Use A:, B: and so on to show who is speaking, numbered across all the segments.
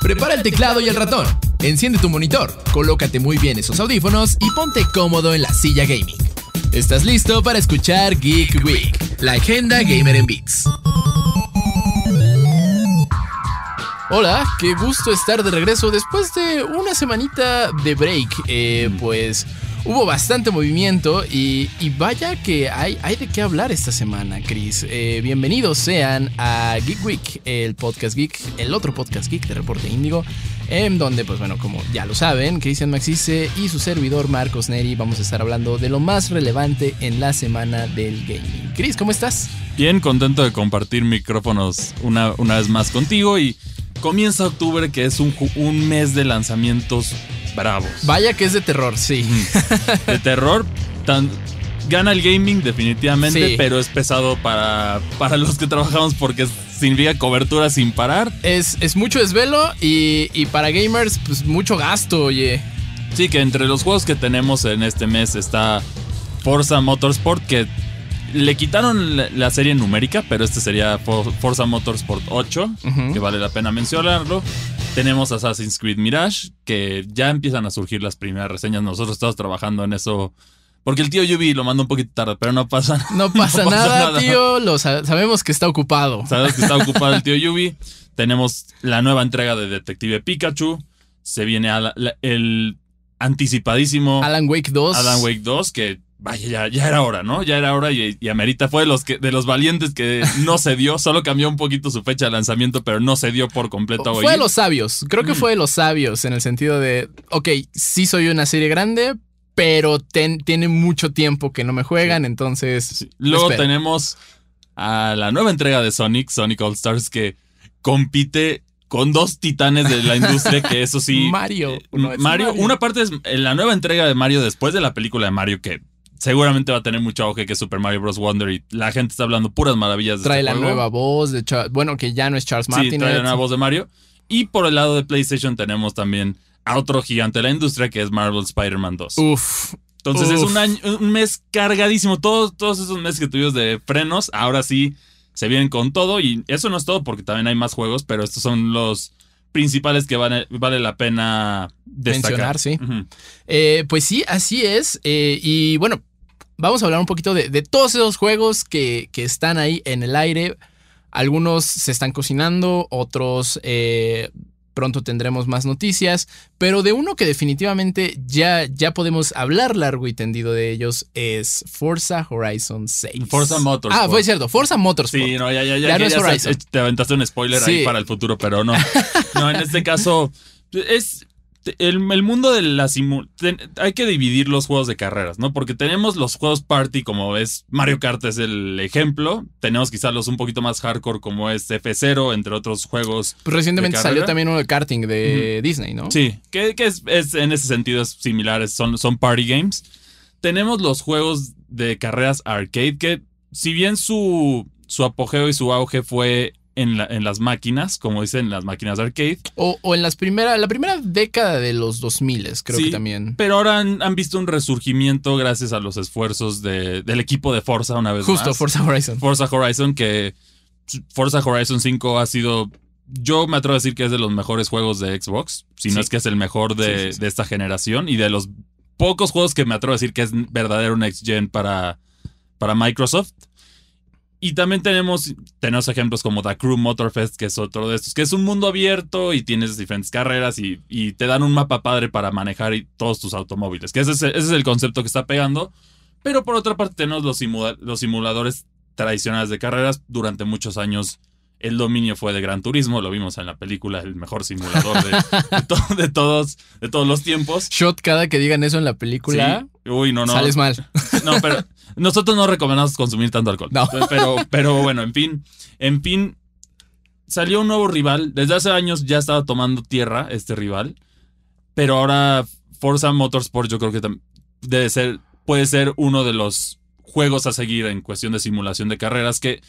A: Prepara el teclado y el ratón. Enciende tu monitor, colócate muy bien esos audífonos y ponte cómodo en la silla gaming. ¿Estás listo para escuchar Geek Week? La agenda gamer en Beats. Hola, qué gusto estar de regreso después de una semanita de break. Eh, pues hubo bastante movimiento y, y vaya que hay, hay, de qué hablar esta semana, Chris. Eh, bienvenidos sean a Geek Week, el podcast geek, el otro podcast geek de Reporte Índigo, en donde, pues bueno, como ya lo saben, Cristian Maxice y su servidor Marcos Neri vamos a estar hablando de lo más relevante en la semana del gaming. Chris, ¿cómo estás?
B: Bien, contento de compartir micrófonos una, una vez más contigo y comienza octubre, que es un, un mes de lanzamientos bravos.
A: Vaya que es de terror, sí.
B: De terror, tan, gana el gaming definitivamente, sí. pero es pesado para, para los que trabajamos porque significa cobertura sin parar.
A: Es, es mucho desvelo y, y, para gamers, pues mucho gasto, oye.
B: Sí, que entre los juegos que tenemos en este mes está Forza Motorsport, que le quitaron la serie numérica, pero este sería Forza Motorsport 8, uh -huh. que vale la pena mencionarlo. Tenemos Assassin's Creed Mirage, que ya empiezan a surgir las primeras reseñas. Nosotros estamos trabajando en eso. Porque el tío Yubi lo manda un poquito tarde, pero no pasa,
A: no pasa, no pasa nada, nada, tío. Lo sabemos que está ocupado.
B: Sabemos que está ocupado el tío Yubi. Tenemos la nueva entrega de Detective Pikachu. Se viene a la, la, el anticipadísimo
A: Alan Wake 2.
B: Alan Wake 2, que vaya, ya, ya, era hora, ¿no? Ya era hora y, y Amerita fue de los, que, de los valientes que no se dio, solo cambió un poquito su fecha de lanzamiento, pero no se dio por completo.
A: Fue de los sabios, creo que mm. fue de los sabios en el sentido de, ok, sí soy una serie grande, pero ten, tiene mucho tiempo que no me juegan, sí. entonces... Sí.
B: Luego espero. tenemos a la nueva entrega de Sonic, Sonic All Stars, que compite con dos titanes de la industria que eso sí
A: Mario,
B: eh, no Mario, Mario, una parte es la nueva entrega de Mario después de la película de Mario que seguramente va a tener mucho auge que es Super Mario Bros. Wonder y la gente está hablando puras maravillas de
A: Trae
B: este
A: la
B: juego.
A: nueva voz de Char bueno, que ya no es Charles Martin.
B: Sí, trae la nueva voz de Mario. Y por el lado de PlayStation tenemos también a otro gigante de la industria que es Marvel Spider-Man 2.
A: Uf.
B: Entonces
A: uf.
B: es un año, un mes cargadísimo. Todos, todos esos meses que tuvimos de frenos, ahora sí se vienen con todo. Y eso no es todo porque también hay más juegos, pero estos son los principales que vale, vale la pena destacar.
A: Mencionar, sí. Uh -huh. eh, pues sí, así es. Eh, y bueno, vamos a hablar un poquito de, de todos esos juegos que, que, están ahí en el aire. Algunos se están cocinando, otros eh, pronto tendremos más noticias, pero de uno que definitivamente ya, ya podemos hablar largo y tendido de ellos es Forza Horizon 6.
B: Forza Motorsport.
A: Ah, fue cierto, Forza Motorsport.
B: Sí, no, ya, ya, ya. ya no es Horizon. Te aventaste un spoiler sí. ahí para el futuro, pero no. No, en este caso es el, el, mundo de la simulación. Hay que dividir los juegos de carreras, ¿no? Porque tenemos los juegos party, como es Mario Kart, es el ejemplo. Tenemos quizás los un poquito más hardcore, como es F0, entre otros juegos.
A: Pues recientemente salió también uno de karting de uh -huh. Disney, ¿no?
B: Sí, que, que es, es, en ese sentido es similares, son, son party games. Tenemos los juegos de carreras arcade, que si bien su, su apogeo y su auge fue en, la, en, las máquinas, como dicen, las máquinas arcade.
A: O, o, en las primera, la primera década de los 2000, creo
B: sí,
A: que también.
B: Pero ahora han, han, visto un resurgimiento gracias a los esfuerzos de, del equipo de Forza una vez
A: Justo,
B: más.
A: Forza Horizon.
B: Forza Horizon, que Forza Horizon 5 ha sido. Yo me atrevo a decir que es de los mejores juegos de Xbox, si no es que es el mejor de, sí, de esta generación y de los pocos juegos que me atrevo a decir que es verdadero next gen para, para Microsoft. Y también tenemos, tenemos ejemplos como The Crew Motorfest, que es otro de estos, que es un mundo abierto y tienes diferentes carreras y, y te dan un mapa padre para manejar todos tus automóviles, que ese es, ese es, el concepto que está pegando. Pero por otra parte tenemos los, simula los simuladores tradicionales de carreras. Durante muchos años el dominio fue de Gran Turismo, lo vimos en la película, el mejor simulador de, de, to de todos, de todos los tiempos.
A: Shot cada que digan eso en la película.
B: Sí. Uy, no, no.
A: Sales mal.
B: No, pero nosotros no recomendamos consumir tanto alcohol.
A: No.
B: Pero, pero bueno, en fin. En fin, salió un nuevo rival. Desde hace años ya estaba tomando tierra este rival. Pero ahora Forza Motorsport yo creo que debe ser, puede ser uno de los juegos a seguir en cuestión de simulación de carreras que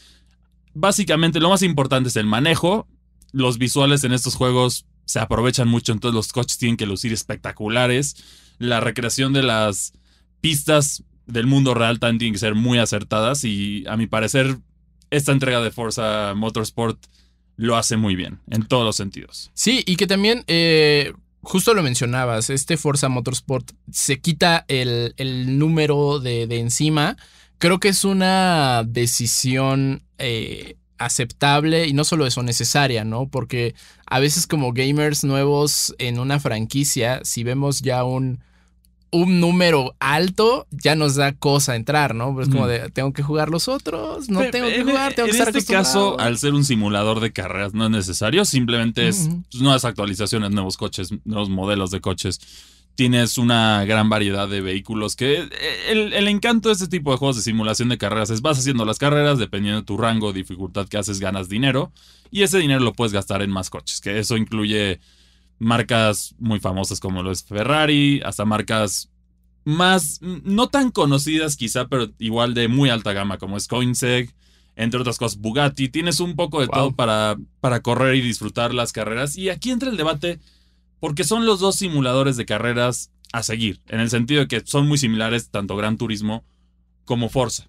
B: básicamente lo más importante es el manejo. Los visuales en estos juegos se aprovechan mucho, entonces los coches tienen que lucir espectaculares. La recreación de las pistas del mundo real también tienen que ser muy acertadas y a mi parecer esta entrega de Forza Motorsport lo hace muy bien, en todos los sentidos.
A: Sí, y que también, eh, justo lo mencionabas, este Forza Motorsport se quita el, el número de, de, encima. Creo que es una decisión eh, aceptable y no solo eso, necesaria, ¿no? Porque a veces como gamers nuevos en una franquicia, si vemos ya un un número alto ya nos da cosa entrar, ¿no? Pues como de, tengo que jugar los otros, no tengo que jugar, tengo
B: que
A: estar
B: En este caso, al ser un simulador de carreras no es necesario, simplemente es nuevas actualizaciones, nuevos coches, nuevos modelos de coches. Tienes una gran variedad de vehículos que eh, el, el encanto de este tipo de juegos de simulación de carreras es vas haciendo las carreras, dependiendo de tu rango, dificultad que haces, ganas dinero y ese dinero lo puedes gastar en más coches, que eso incluye marcas muy famosas como lo es Ferrari, hasta marcas más, no tan conocidas quizá, pero igual de muy alta gama como es Koenigsegg, entre otras cosas Bugatti. Tienes un poco de wow. todo para, para correr y disfrutar las carreras. Y aquí entra el debate porque son los dos simuladores de carreras a seguir, en el sentido de que son muy similares tanto Gran Turismo como Forza.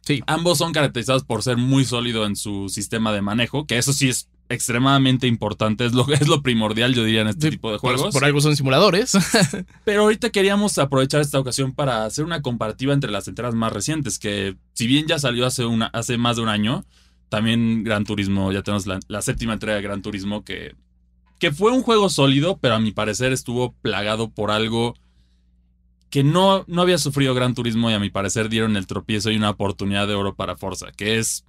A: Sí.
B: Ambos son caracterizados por ser muy sólido en su sistema de manejo, que eso sí es extremadamente importante, es lo, es lo primordial, yo diría, en este sí, tipo de juegos.
A: Por, por, algo son simuladores.
B: Pero ahorita queríamos aprovechar esta ocasión para hacer una comparativa entre las entregas más recientes, que si bien ya salió hace, una, hace más de un año, también Gran Turismo, ya tenemos la, la séptima entrega de Gran Turismo, que, que fue un juego sólido, pero a mi parecer estuvo plagado por algo que no, no había sufrido Gran Turismo y a mi parecer dieron el tropiezo y una oportunidad de oro para Forza, que es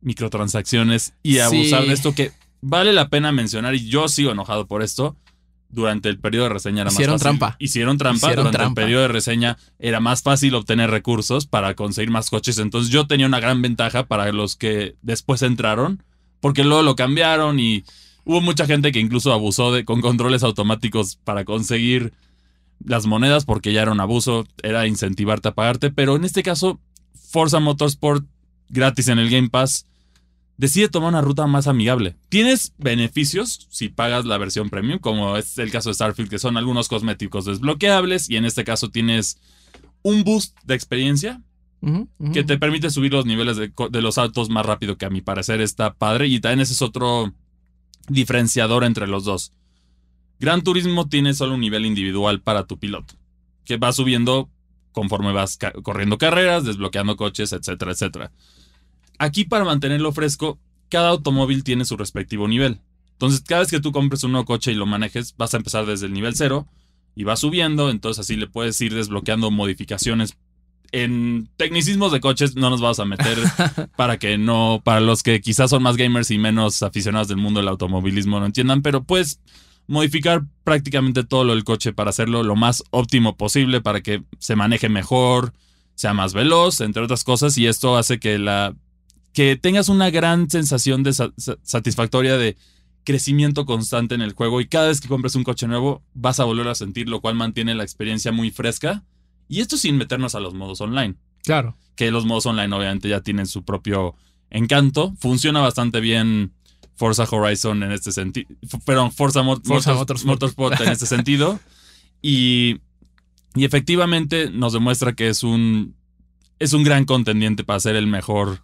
B: microtransacciones y abusar sí. de esto que vale la pena mencionar y yo sigo enojado por esto. Durante el periodo de reseña era
A: Hicieron
B: más fácil.
A: trampa.
B: Hicieron trampa.
A: Hicieron
B: Durante
A: trampa.
B: el periodo de reseña era más fácil obtener recursos para conseguir más coches. Entonces yo tenía una gran ventaja para los que después entraron. Porque luego lo cambiaron y hubo mucha gente que incluso abusó de, con controles automáticos para conseguir las monedas porque ya era un abuso. Era incentivarte a pagarte. Pero en este caso, Forza Motorsport gratis en el Game Pass decide tomar una ruta más amigable. Tienes beneficios si pagas la versión premium, como es el caso de Starfield, que son algunos cosméticos desbloqueables, y en este caso tienes un boost de experiencia
A: Uh -huh, uh -huh.
B: que te permite subir los niveles de, de, los autos más rápido, que a mi parecer está padre, y también ese es otro diferenciador entre los dos. Gran Turismo tiene solo un nivel individual para tu piloto, que va subiendo conforme vas corriendo carreras, desbloqueando coches, etcétera, etcétera. Aquí para mantenerlo fresco, cada automóvil tiene su respectivo nivel. Entonces, cada vez que tú compres un nuevo coche y lo manejes, vas a empezar desde el nivel 0 y vas subiendo, entonces así le puedes ir desbloqueando modificaciones. En tecnicismos de coches no nos vamos a meter para que no, para los que quizás son más gamers y menos aficionados del mundo del automovilismo no entiendan, pero puedes modificar prácticamente todo lo del coche para hacerlo lo más óptimo posible, para que se maneje mejor, sea más veloz, entre otras cosas, y esto hace que la que tengas una gran sensación de sa satisfactoria de crecimiento constante en el juego y cada vez que compres un coche nuevo vas a volver a sentir, lo cual mantiene la experiencia muy fresca. Y esto sin meternos a los modos online.
A: Claro.
B: Que los modos online obviamente ya tienen su propio encanto. Funciona bastante bien Forza Horizon en este sentido. Perdón, Forza, Mo
A: Forza
B: Motors Motorsport. Motorsport en este sentido. Y, y efectivamente nos demuestra que es un, es un gran contendiente para ser el mejor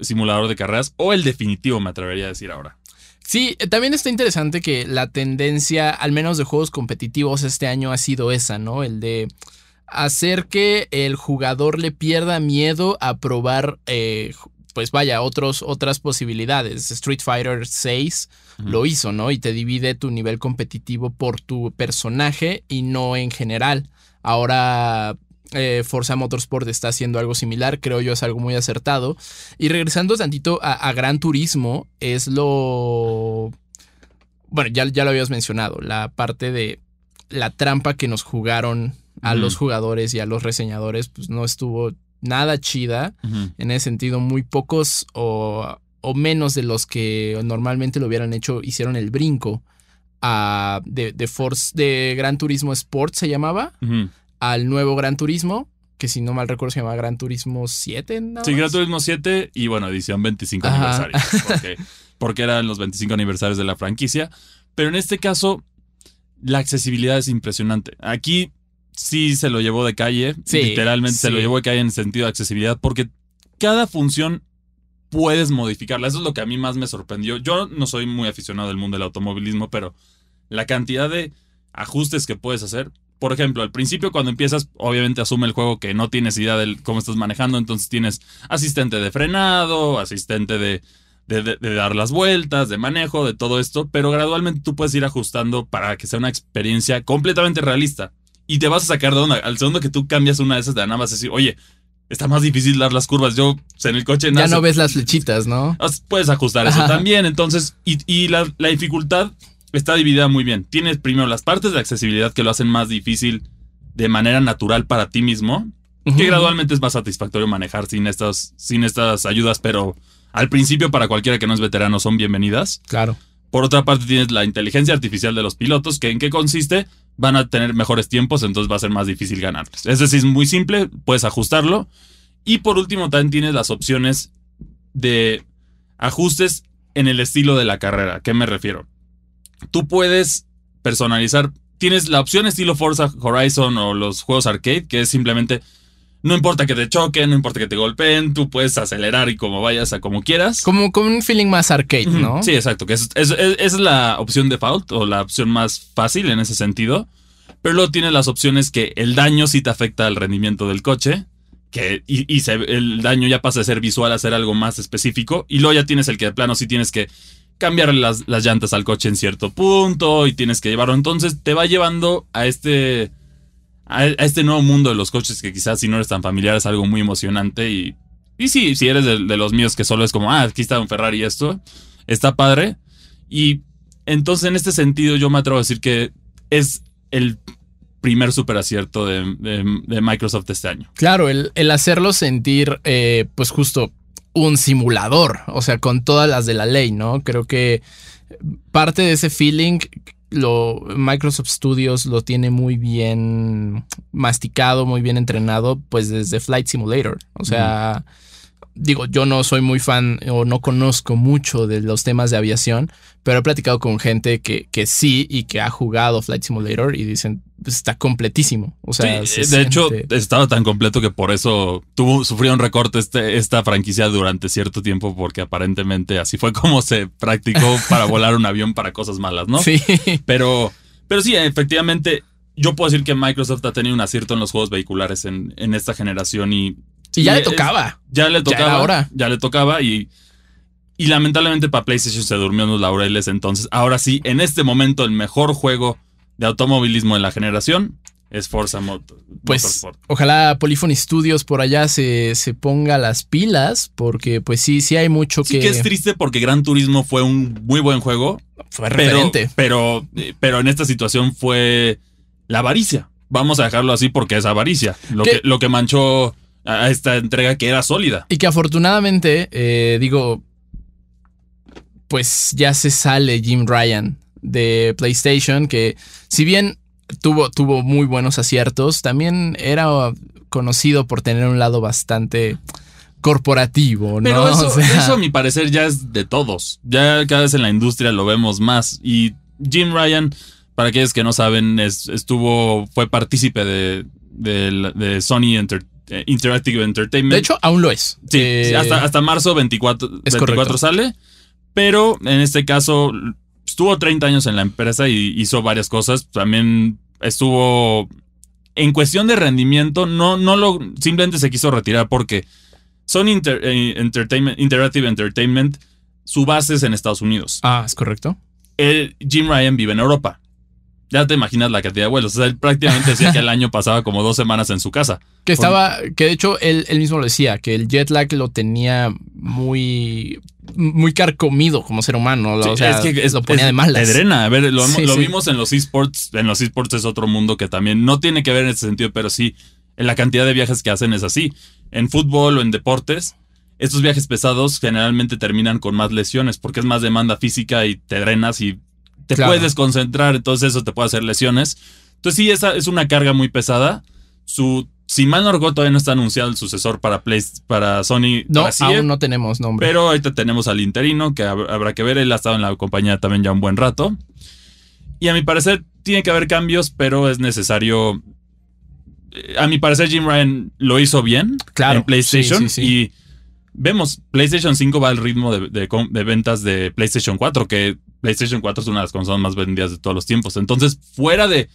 B: simulador de carreras o el definitivo, me atrevería a decir ahora.
A: Sí, también está interesante que la tendencia, al menos de juegos competitivos este año, ha sido esa, ¿no? El de hacer que el jugador le pierda miedo a probar, eh, pues vaya, otros, otras posibilidades. Street Fighter 6 uh -huh. lo hizo, ¿no? Y te divide tu nivel competitivo por tu personaje y no en general. Ahora eh, Forza Motorsport está haciendo algo similar, creo yo es algo muy acertado. Y regresando tantito a, a Gran Turismo, es lo... Bueno, ya, ya, lo habías mencionado, la parte de la trampa que nos jugaron a uh -huh. los jugadores y a los reseñadores, pues no estuvo nada chida. Uh -huh. En ese sentido, muy pocos o, o, menos de los que normalmente lo hubieran hecho hicieron el brinco a, de, de, Force, de Gran Turismo Sport, se llamaba. Uh -huh al nuevo Gran Turismo, que si no mal recuerdo se llamaba Gran Turismo 7.
B: ¿no? Sí, Gran Turismo 7 y bueno, edición 25 Ajá. aniversario. Porque, porque, eran los 25 aniversarios de la franquicia. Pero en este caso, la accesibilidad es impresionante. Aquí sí se lo llevó de calle.
A: Sí,
B: literalmente
A: sí.
B: se lo llevó de calle en sentido de accesibilidad, porque cada función puedes modificarla. Eso es lo que a mí más me sorprendió. Yo no soy muy aficionado al mundo del automovilismo, pero la cantidad de ajustes que puedes hacer. Por ejemplo, al principio cuando empiezas, obviamente asume el juego que no tienes idea de cómo estás manejando, entonces tienes asistente de frenado, asistente de, de, dar las vueltas, de manejo, de todo esto, pero gradualmente tú puedes ir ajustando para que sea una experiencia completamente realista. Y te vas a sacar de onda. Al segundo que tú cambias una de esas, de nada más decir, oye, está más difícil dar las curvas. Yo en el coche...
A: Ya no ves las flechitas, ¿no?
B: Puedes ajustar eso también. Entonces, y, la, dificultad está dividida muy bien. Tienes primero las partes de accesibilidad que lo hacen más difícil de manera natural para ti mismo, que gradualmente es más satisfactorio manejar sin estas, sin estas ayudas, pero al principio para cualquiera que no es veterano son bienvenidas.
A: Claro.
B: Por otra parte tienes la inteligencia artificial de los pilotos, que en qué consiste, van a tener mejores tiempos, entonces va a ser más difícil ganarles. Es decir, es muy simple, puedes ajustarlo. Y por último también tienes las opciones de ajustes en el estilo de la carrera. qué me refiero? Tú puedes personalizar, tienes la opción estilo Forza Horizon o los juegos arcade, que es simplemente no importa que te choquen, no importa que te golpeen, tú puedes acelerar y como vayas a como quieras.
A: Como con un feeling más arcade, ¿no?
B: Sí, exacto. Que es, es, la opción default o la opción más fácil en ese sentido. Pero luego tienes las opciones que el daño sí te afecta al rendimiento del coche. Que, y, el daño ya pasa a ser visual a ser algo más específico. Y luego ya tienes el que de plano sí tienes que cambiar las, las llantas al coche en cierto punto y tienes que llevarlo. Entonces te va llevando a este a, este nuevo mundo de los coches que quizás si no eres tan familiar es algo muy emocionante y, y sí, si eres de, los míos que solo es como, ah, aquí está un Ferrari y esto, está padre. Y entonces en este sentido yo me atrevo a decir que es el primer super acierto de, Microsoft este año.
A: Claro, el, el hacerlo sentir eh, pues justo un simulador, o sea, con todas las de la ley, ¿no? Creo que parte de ese feeling lo, Microsoft Studios lo tiene muy bien masticado, muy bien entrenado, pues desde Flight Simulator. O sea, digo, yo no soy muy fan o no conozco mucho de los temas de aviación, pero he platicado con gente que, que sí y que ha jugado Flight Simulator y dicen, pues, está completísimo. O sea,
B: de hecho, estaba tan completo que por eso tuvo, sufrió un recorte este, esta franquicia durante cierto tiempo, porque aparentemente así fue como se practicó para volar un avión para cosas malas, ¿no?
A: Sí.
B: Pero, pero sí, efectivamente, yo puedo decir que Microsoft ha tenido un acierto en los juegos vehiculares en, en esta generación y
A: y ya le tocaba.
B: ya le tocaba. Ya, ya le tocaba y, y lamentablemente para PlayStation se durmió en los laureles. Entonces, ahora sí, en este momento, el mejor juego de automovilismo de la generación es Forza Motor,
A: pues, Ojalá Polyphony Studios por allá se, se, ponga las pilas, porque pues sí, sí hay mucho
B: que... Sí que es triste porque Gran Turismo fue un muy buen juego.
A: Fue referente.
B: Pero, pero, en esta situación fue la avaricia. Vamos a dejarlo así porque es avaricia. Lo, que, lo que manchó a esta entrega que era sólida.
A: Y que afortunadamente, eh, digo, pues ya se sale Jim Ryan de PlayStation, que si bien tuvo, tuvo muy buenos aciertos, también era conocido por tener un lado bastante corporativo, ¿no?
B: Pero eso, a mi parecer ya es de todos. Ya cada vez en la industria lo vemos más. Y Jim Ryan, para aquellos que no saben, estuvo, fue partícipe de, de Sony Entertainment Interactive Entertainment.
A: De hecho, aún lo es.
B: Sí, eh, hasta, hasta marzo 24, 24 sale. Pero en este caso, estuvo 30 años en la empresa y hizo varias cosas. También estuvo. En cuestión de rendimiento, no, no lo. Simplemente se quiso retirar porque Sony eh, Entertainment, Interactive Entertainment, su base es en Estados Unidos.
A: Ah, es correcto.
B: Jim Ryan vive en Europa. Ya te imaginas la cantidad de vuelos. O sea, él prácticamente decía que el año pasaba como dos semanas en su casa.
A: Que estaba, que de hecho él, mismo lo decía, que el jet lag lo tenía muy, muy carcomido como ser humano. o sea, es que lo ponía de malas.
B: Te drena. A ver, lo, vimos en los esports. En los esports es otro mundo que también no tiene que ver en ese sentido, pero sí, en la cantidad de viajes que hacen es así. En fútbol o en deportes, estos viajes pesados generalmente terminan con más lesiones porque es más demanda física y te drenas y te puedes concentrar, entonces eso te puede hacer lesiones. Entonces sí, esa es una carga muy pesada. Su, si mal no todavía no está anunciado el sucesor para, Play, para Sony.
A: No, aún no tenemos nombre.
B: Pero ahorita tenemos al interino, que habrá que ver. Él ha estado en la compañía también ya un buen rato. Y a mi parecer tiene que haber cambios, pero es necesario... Eh, a mi parecer Jim Ryan lo hizo bien
A: claro,
B: en PlayStation y vemos, PlayStation 5 va al ritmo de, de, ventas de PlayStation 4, que PlayStation 4 es una de las consolas más vendidas de todos los tiempos. Entonces, fuera de,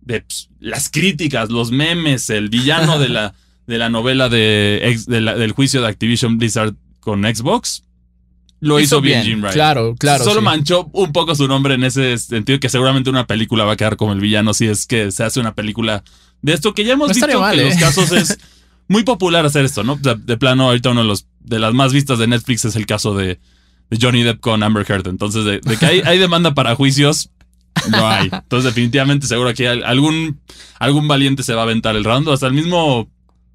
B: de pues, las críticas, los memes, el villano de la, de la novela de, del juicio de Activision Blizzard con Xbox, lo hizo, bien, Jim Ryan.
A: Claro, claro.
B: Solo manchó un poco su nombre en ese sentido, que seguramente una película va a quedar como el villano si es que se hace una película de esto, que ya hemos visto que en los ¿eh? casos es muy popular hacer esto, ¿no? De, plano, ahorita uno de, los, de las más vistas de Netflix es el caso de, Johnny Depp con Amber Heard. Entonces, de, que hay, hay demanda para juicios, no hay. Entonces, definitivamente, seguro que algún, algún valiente se va a aventar el round. Hasta el mismo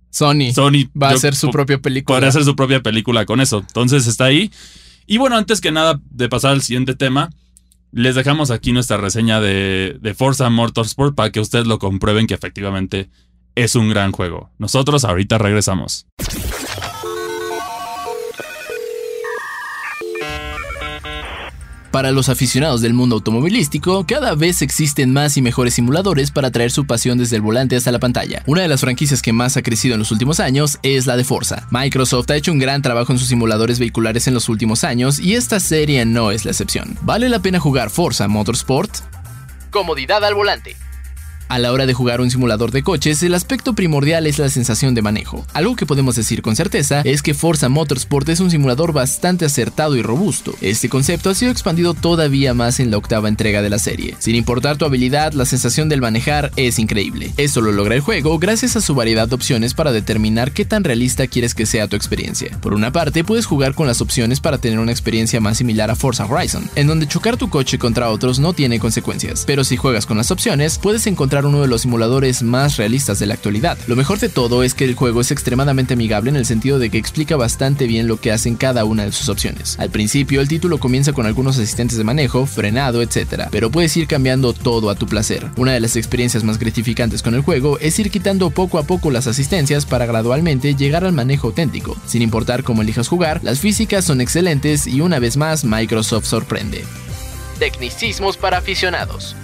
A: Sony,
B: Sony
A: va a hacer su propia película.
B: Podría hacer su propia película con eso. Entonces, está ahí. Y bueno, antes que nada de pasar al siguiente tema, les dejamos aquí nuestra reseña de, de Forza Motorsport para que ustedes lo comprueben que efectivamente es un gran juego. Nosotros ahorita regresamos.
A: Para los aficionados del mundo automovilístico, cada vez existen más y mejores simuladores para traer su pasión desde el volante hasta la pantalla. Una de las franquicias que más ha crecido en los últimos años es la de Forza. Microsoft ha hecho un gran trabajo en sus simuladores vehiculares en los últimos años y esta serie no es la excepción. ¿Vale la pena jugar Forza Motorsport? Comodidad al volante. A la hora de jugar un simulador de coches, el aspecto primordial es la sensación de manejo. Algo que podemos decir con certeza es que Forza Motorsport es un simulador bastante acertado y robusto. Este concepto ha sido expandido todavía más en la octava entrega de la serie. Sin importar tu habilidad, la sensación del manejar es increíble. Esto lo logra el juego gracias a su variedad de opciones para determinar qué tan realista quieres que sea tu experiencia. Por una parte, puedes jugar con las opciones para tener una experiencia más similar a Forza Horizon, en donde chocar tu coche contra otros no tiene consecuencias. Pero si juegas con las opciones, puedes encontrar uno de los simuladores más realistas de la actualidad. Lo mejor de todo es que el juego es extremadamente amigable en el sentido de que explica bastante bien lo que hacen cada una de sus opciones. Al principio el título comienza con algunos asistentes de manejo, frenado, etc., pero puedes ir cambiando todo a tu placer. Una de las experiencias más gratificantes con el juego es ir quitando poco a poco las asistencias para gradualmente llegar al manejo auténtico. Sin importar cómo elijas jugar, las físicas son excelentes y una vez más Microsoft sorprende. Tecnicismos para aficionados.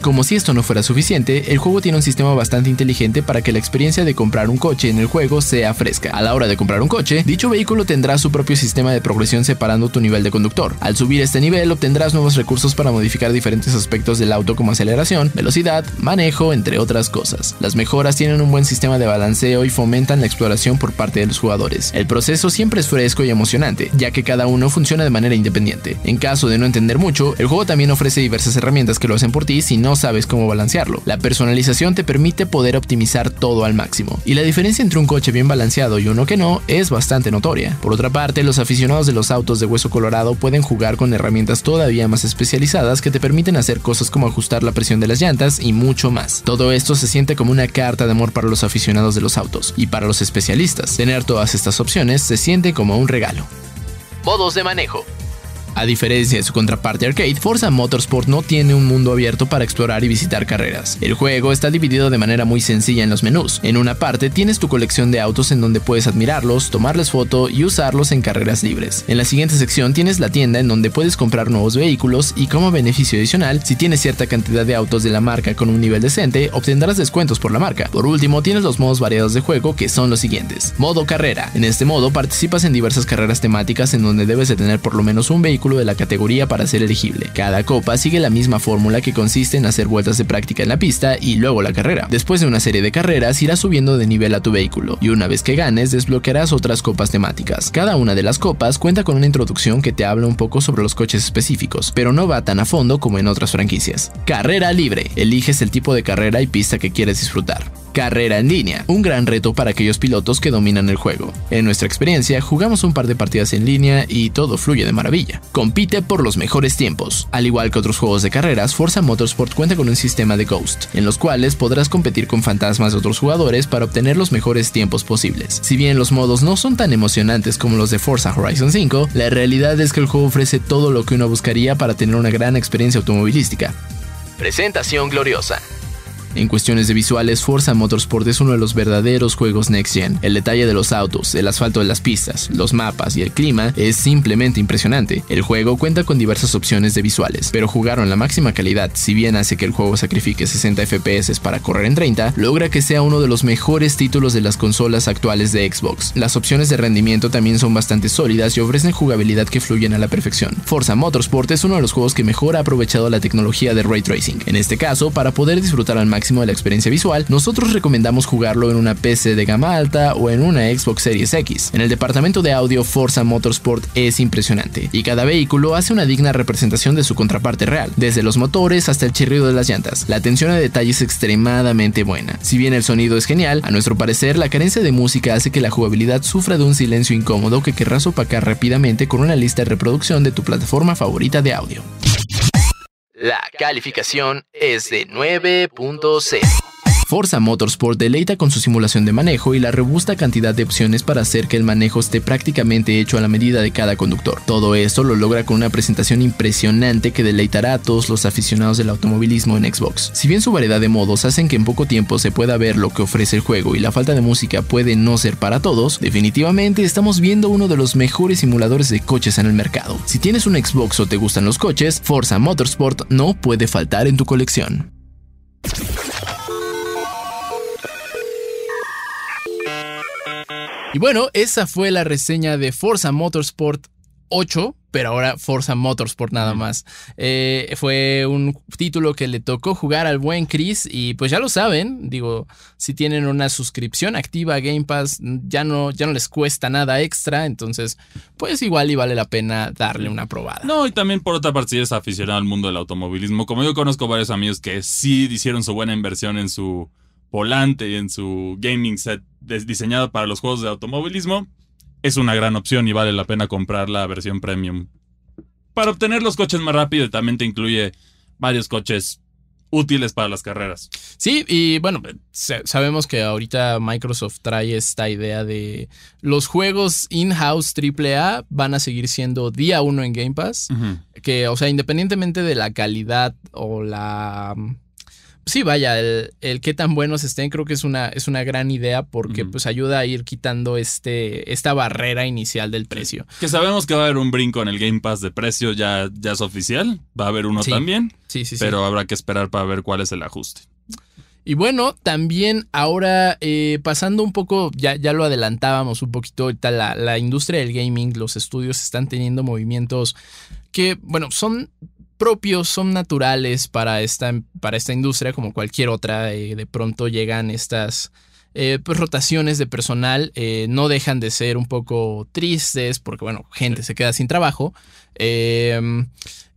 A: Como si esto no fuera suficiente, el juego tiene un sistema bastante inteligente para que la experiencia de comprar un coche en el juego sea fresca. A la hora de comprar un coche, dicho vehículo tendrá su propio sistema de progresión separando tu nivel de conductor. Al subir este nivel obtendrás nuevos recursos para modificar diferentes aspectos del auto como aceleración, velocidad, manejo, entre otras cosas. Las mejoras tienen un buen sistema de balanceo y fomentan la exploración por parte de los jugadores. El proceso siempre es fresco y emocionante, ya que cada uno funciona de manera independiente. En caso de no entender mucho, el juego también ofrece diversas herramientas que lo hacen por ti si no no sabes cómo balancearlo. La personalización te permite poder optimizar todo al máximo. Y la diferencia entre un coche bien balanceado y uno que no es bastante notoria. Por otra parte, los aficionados de los autos de hueso colorado pueden jugar con herramientas todavía más especializadas que te permiten hacer cosas como ajustar la presión de las llantas y mucho más. Todo esto se siente como una carta de amor para los aficionados de los autos y para los especialistas. Tener todas estas opciones se siente como un regalo. Modos de manejo. A diferencia de su contraparte arcade, Forza Motorsport no tiene un mundo abierto para explorar y visitar carreras. El juego está dividido de manera muy sencilla en los menús. En una parte tienes tu colección de autos en donde puedes admirarlos, tomarles foto y usarlos en carreras libres. En la siguiente sección tienes la tienda en donde puedes comprar nuevos vehículos y como beneficio adicional, si tienes cierta cantidad de autos de la marca con un nivel decente, obtendrás descuentos por la marca. Por último, tienes los modos variados de juego que son los siguientes. Modo carrera. En este modo participas en diversas carreras temáticas en donde debes de tener por lo menos un vehículo de la categoría para ser elegible. Cada copa sigue la misma fórmula que consiste en hacer vueltas de práctica en la pista y luego la carrera. Después de una serie de carreras irás subiendo de nivel a tu vehículo y una vez que ganes desbloquearás otras copas temáticas. Cada una de las copas cuenta con una introducción que te habla un poco sobre los coches específicos, pero no va tan a fondo como en otras franquicias. Carrera libre. Eliges el tipo de carrera y pista que quieres disfrutar. Carrera en línea, un gran reto para aquellos pilotos que dominan el juego. En nuestra experiencia, jugamos un par de partidas en línea y todo fluye de maravilla. Compite por los mejores tiempos. Al igual que otros juegos de carreras, Forza Motorsport cuenta con un sistema de Ghost, en los cuales podrás competir con fantasmas de otros jugadores para obtener los mejores tiempos posibles. Si bien los modos no son tan emocionantes como los de Forza Horizon 5, la realidad es que el juego ofrece todo lo que uno buscaría para tener una gran experiencia automovilística. Presentación gloriosa. En cuestiones de visuales, Forza Motorsport es uno de los verdaderos juegos Next Gen. El detalle de los autos, el asfalto de las pistas, los mapas y el clima es simplemente impresionante. El juego cuenta con diversas opciones de visuales, pero jugar en la máxima calidad, si bien hace que el juego sacrifique 60 FPS para correr en 30, logra que sea uno de los mejores títulos de las consolas actuales de Xbox. Las opciones de rendimiento también son bastante sólidas y ofrecen jugabilidad que fluyen a la perfección. Forza Motorsport es uno de los juegos que mejor ha aprovechado la tecnología de ray tracing. En este caso, para poder disfrutar al máximo de la experiencia visual, nosotros recomendamos jugarlo en una PC de gama alta o en una Xbox Series X. En el departamento de audio, Forza Motorsport es impresionante y cada vehículo hace una digna representación de su contraparte real, desde los motores hasta el chirrido de las llantas. La atención a detalle es extremadamente buena. Si bien el sonido es genial, a nuestro parecer la carencia de música hace que la jugabilidad sufra de un silencio incómodo que querrás opacar rápidamente con una lista de reproducción de tu plataforma favorita de audio. La calificación es de 9.0. Forza Motorsport deleita con su simulación de manejo y la robusta cantidad de opciones para hacer que el manejo esté prácticamente hecho a la medida de cada conductor. Todo esto lo logra con una presentación impresionante que deleitará a todos los aficionados del automovilismo en Xbox. Si bien su variedad de modos hacen que en poco tiempo se pueda ver lo que ofrece el juego y la falta de música puede no ser para todos, definitivamente estamos viendo uno de los mejores simuladores de coches en el mercado. Si tienes un Xbox o te gustan los coches, Forza Motorsport no puede faltar en tu colección. Y bueno, esa fue la reseña de Forza Motorsport 8, pero ahora Forza Motorsport nada más. Eh, fue un título que le tocó jugar al buen Chris y pues ya lo saben, digo, si tienen una suscripción activa a Game Pass, ya no, ya no les cuesta nada extra, entonces pues igual y vale la pena darle una probada.
B: No, y también por otra parte si eres aficionado al mundo del automovilismo, como yo conozco varios amigos que sí hicieron su buena inversión en su volante y en su gaming set diseñado para los juegos de automovilismo, es una gran opción y vale la pena comprar la versión premium. Para obtener los coches más rápido también te incluye varios coches útiles para las carreras.
A: Sí, y bueno, sabemos que ahorita Microsoft trae esta idea de los juegos in-house AAA van a seguir siendo día uno en Game Pass, que o sea, independientemente de la calidad o la sí, vaya, el, el, qué tan buenos estén, creo que es una, es una gran idea porque pues ayuda a ir quitando este, esta barrera inicial del precio.
B: Que sabemos que va a haber un brinco en el Game Pass de precio, ya, ya es oficial, va a haber uno también. Sí, sí, sí. Pero habrá que esperar para ver cuál es el ajuste.
A: Y bueno, también ahora eh, pasando un poco, ya, ya lo adelantábamos un poquito, ahorita la, la industria del gaming, los estudios están teniendo movimientos que, bueno, son propios, son naturales para esta, para esta industria como cualquier otra. Eh, de pronto llegan estas eh, pues, rotaciones de personal, eh, no dejan de ser un poco tristes porque, bueno, gente se queda sin trabajo. Em,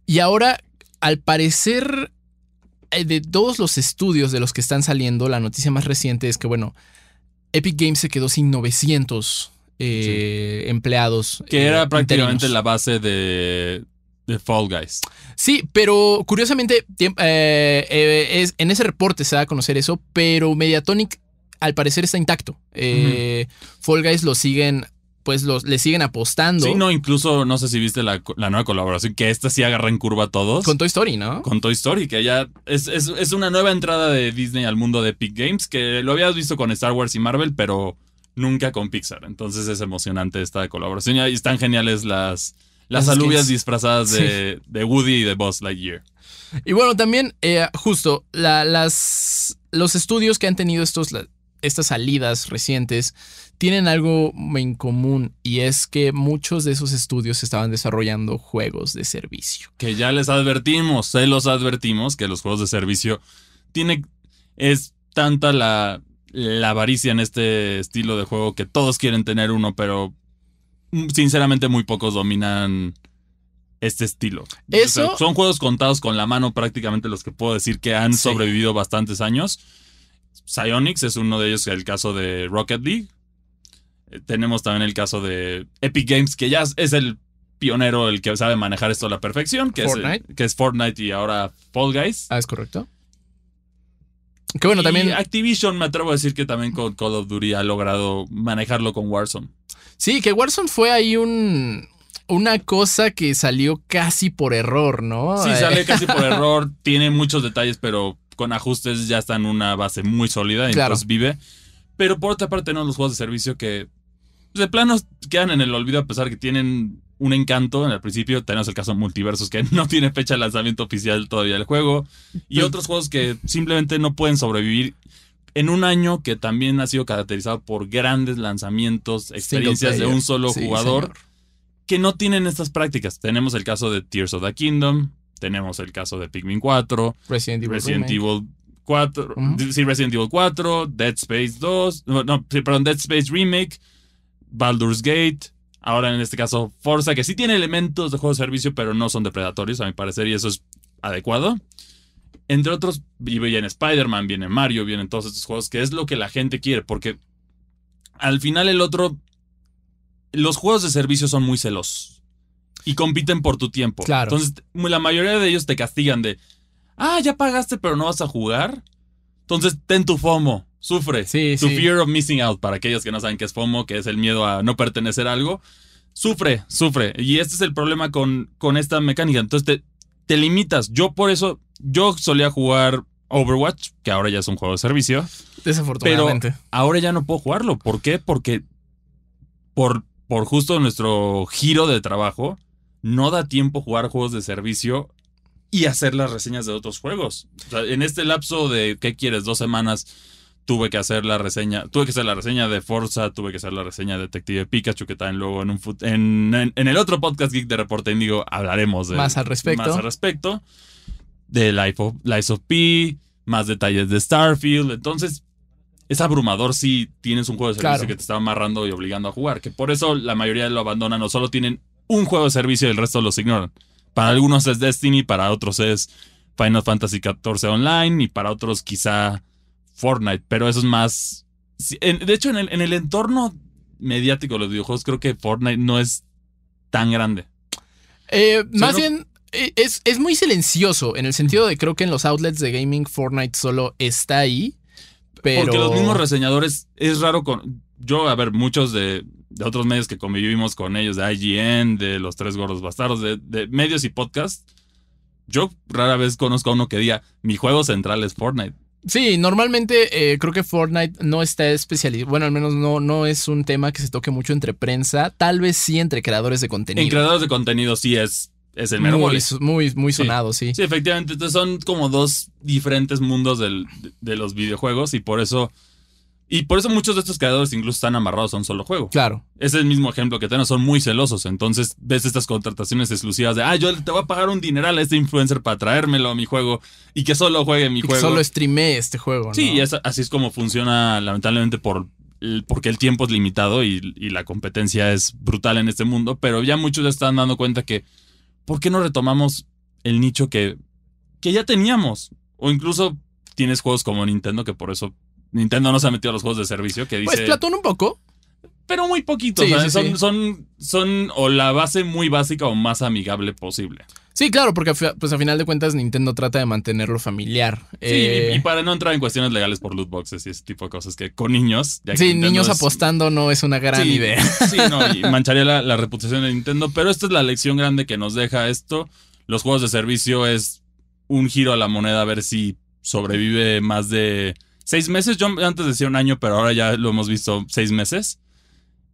A: y ahora, al parecer, de todos los estudios de los que están saliendo, la noticia más reciente es que, bueno, Epic Games se quedó sin 900 empleados.
B: Que era prácticamente la base de, de Fall Guys.
A: Sí, pero curiosamente, eh, eh, es, en ese reporte se da a conocer eso, pero Mediatonic al parecer está intacto. Eh, Fall Guys lo siguen. Pues los, le siguen apostando.
B: Sí, no, incluso no sé si viste la, nueva colaboración, que esta sí agarra en curva a todos.
A: Con Toy Story, ¿no?
B: Con Toy Story, que ya es, es, una nueva entrada de Disney al mundo de Epic Games, que lo habías visto con Star Wars y Marvel, pero nunca con Pixar. Entonces es emocionante esta colaboración. Y están geniales las, las alubias disfrazadas de, Woody y de Buzz Lightyear.
A: Y bueno, también, eh, justo, las, los estudios que han tenido estos, estas salidas recientes tienen algo en común y es que muchos de esos estudios estaban desarrollando juegos de servicio.
B: Que ya les advertimos, se los advertimos que los juegos de servicio tiene, es tanta la, la avaricia en este estilo de juego que todos quieren tener uno, pero sinceramente muy pocos dominan este estilo.
A: Eso.
B: son juegos contados con la mano prácticamente los que puedo decir que han sobrevivido bastantes años. Psyonix es uno de ellos, el caso de Rocket League. Eh, tenemos también el caso de Epic Games, que ya es el pionero, el que sabe manejar esto a la perfección, que, Es, que es Fortnite y ahora Fall Guys.
A: Ah, es correcto. Que bueno, también.
B: Activision me atrevo a decir que también con Call of Duty ha logrado manejarlo con Warzone.
A: Sí, que Warzone fue ahí un, una cosa que salió casi por error, ¿no?
B: Sí, sale casi por error, tiene muchos detalles, pero con ajustes ya está en una base muy sólida y
A: Claro.
B: entonces vive. Pero por otra parte, no los juegos de servicio que de plano quedan en el olvido a pesar que tienen un encanto. En el principio tenemos el caso de Multiversos que no tiene fecha de lanzamiento oficial todavía el juego. Y
A: Pues-
B: otros juegos que simplemente no pueden sobrevivir en un año que también ha sido caracterizado por grandes lanzamientos, experiencias de un solo
A: Sí,
B: jugador
A: señor.
B: que no tienen estas prácticas. Tenemos el caso de Tears of the Kingdom, tenemos el caso de Pikmin 4,
A: Resident Evil.
B: Resident. Evil 4,
A: Ujú.
B: sí, Resident Evil 4, Dead Space 2, no, no, sí, perdón, Dead Space Remake, Baldur's Gate, ahora en este caso Forza, que sí tiene elementos de juego de servicio, pero no son depredatorios, a mi parecer, y eso es adecuado. Entre otros, viene Spider-Man, viene Mario, vienen todos estos juegos, que es lo que la gente quiere, porque al final el otro, los juegos de servicio son muy celosos y compiten por tu tiempo.
A: Claro.
B: Entonces, la mayoría de ellos te castigan de, ah, ya pagaste, pero no vas a jugar. Entonces, ten tu FOMO, sufre.
A: Sí,
B: tu
A: sí.
B: fear of missing out, para aquellos que no saben qué es FOMO, que es el miedo a no pertenecer a algo. Sufre, sufre. Y este es el problema con, con esta mecánica. Entonces, te, te limitas. Yo por eso, yo solía jugar Overwatch, que ahora ya es un juego de servicio. Pero
A: Desafortunadamente.
B: ahora ya no puedo jugarlo. ¿Por qué? Porque por, por justo nuestro giro de trabajo, no da tiempo jugar juegos de servicio y hacer las reseñas de otros juegos. O sea, en este lapso de, ¿qué quieres? Dos semanas tuve que hacer la reseña, tuve que hacer la reseña de Forza, tuve que hacer la reseña de Detective Pikachu, que también luego en un en, en- en el otro podcast Geek de Reporte Índigo hablaremos de
A: Más al respecto.
B: Más al respecto. De Life of, Lies of P, más detalles de Starfield. Entonces, es abrumador si tienes un juego de servicio
A: Claro.
B: que te está amarrando y obligando a jugar. Que por eso la mayoría lo abandonan o solo tienen un juego de servicio y el resto los ignoran. Para algunos es Destiny, para otros es Final Fantasy XIV Online y para otros quizá Fortnite. Pero eso es más... De hecho, en el, en el entorno mediático de los videojuegos creo que Fortnite no es tan grande.
A: Eh, más
B: no-
A: bien, eh, es, es muy silencioso en el sentido de creo que en los outlets de gaming Fortnite solo está ahí. Pero.
B: Porque los mismos reseñadores, es raro con... Yo, a ver, muchos de, de otros medios que convivimos con ellos, de IGN, de Los Tres Gordos Bastardos, de, de medios y podcasts, yo rara vez conozco a uno que diga, mi juego central es Fortnite.
A: Sí, normalmente eh, creo que Fortnite no está especializado. Bueno, al menos no, no es un tema que se toque mucho entre prensa. Tal vez sí entre creadores de contenido.
B: En creadores de contenido sí es, es el mero
A: muy,
B: mole.
A: muy, sonado, sí.
B: Sí, efectivamente. Entonces son como dos diferentes mundos del- de, de los videojuegos y por eso... Y por eso muchos de estos creadores incluso están amarrados a un solo juego.
A: Claro.
B: Es el mismo ejemplo que tenemos, son muy celosos. Entonces ves estas contrataciones exclusivas de, ah, yo te voy a pagar un dineral a este influencer para traérmelo a mi juego y que solo juegue mi
A: Y que
B: juego.
A: solo streamee este juego. ¿no?
B: Sí, es- así es como funciona lamentablemente por porque el tiempo es limitado y, y la competencia es brutal en este mundo, pero ya muchos ya están dando cuenta que, ¿por qué no retomamos el nicho que, que ya teníamos? O incluso tienes juegos como Nintendo, que por eso Nintendo no se ha metido a los juegos de servicio, que dice...
A: Pues Platón un poco.
B: pero muy poquito.
A: Sí,
B: o sea,
A: sí,
B: son,
A: sí.
B: son, son o la base muy básica o más amigable posible.
A: Sí, claro, porque pues a final de cuentas Nintendo trata de mantenerlo familiar.
B: Sí,
A: Eh,
B: y, para no entrar en cuestiones legales por loot boxes y ese tipo de cosas que con niños. ya que
A: sí,
B: Nintendo
A: niños
B: es-
A: apostando no es una gran idea.
B: Sí, no, y mancharía la, la reputación de Nintendo, pero esta es la lección grande que nos deja esto. Los juegos de servicio es un giro a la moneda a ver si sobrevive más de seis meses. Yo antes decía un año, pero ahora ya lo hemos visto seis meses.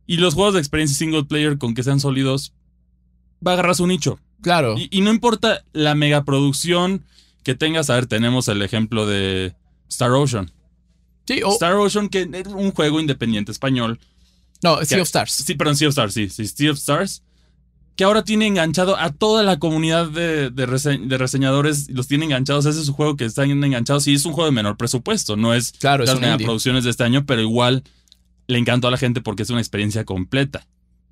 B: Y los juegos de experiencia single player con que sean sólidos, va a agarrar su nicho.
A: Claro.
B: Y, y no importa la megaproducción que tengas. A ver, tenemos el ejemplo de Star Ocean.
A: Sí, o-
B: Star Ocean, que es un juego independiente español.
A: no, Sea of Stars.
B: Sí, perdón, Sea of Stars, sí, sí, Sea of Stars. Que ahora tiene enganchado a toda la comunidad de, de, rese- de reseñadores, los tiene enganchados. Ese es un juego que están enganchados y es un juego de menor presupuesto. No es
A: Claro, es
B: las
A: indie.
B: producciones de este año, pero igual le encantó a la gente porque es una experiencia completa.